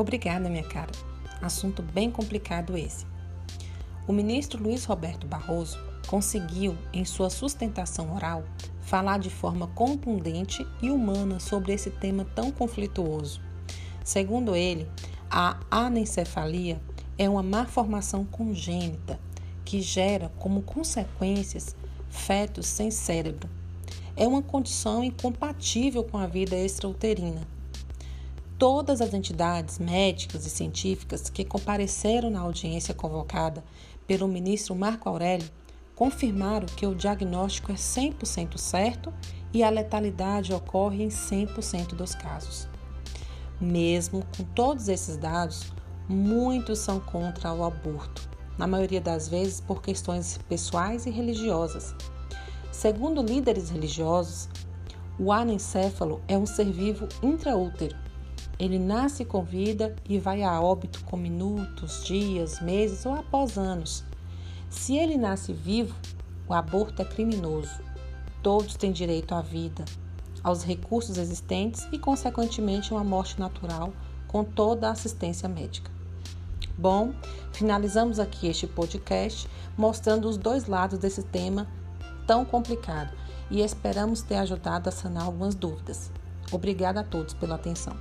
Obrigada, minha cara. Assunto bem complicado esse. O ministro Luiz Roberto Barroso conseguiu, em sua sustentação oral, falar de forma contundente e humana sobre esse tema tão conflituoso. Segundo ele, a anencefalia é uma malformação congênita que gera como consequências fetos sem cérebro. É uma condição incompatível com a vida extrauterina. Todas as entidades médicas e científicas que compareceram na audiência convocada pelo ministro Marco Aurélio confirmaram que o diagnóstico é 100% certo e a letalidade ocorre em 100% dos casos. Mesmo com todos esses dados, muitos são contra o aborto, na maioria das vezes por questões pessoais e religiosas. Segundo líderes religiosos, o anencéfalo é um ser vivo intraútero. Ele nasce com vida e vai a óbito com minutos, dias, meses ou após anos. Se ele nasce vivo, o aborto é criminoso. Todos têm direito à vida, aos recursos existentes e, consequentemente, uma morte natural com toda a assistência médica. Bom, finalizamos aqui este podcast mostrando os dois lados desse tema tão complicado e esperamos ter ajudado a sanar algumas dúvidas. Obrigada a todos pela atenção.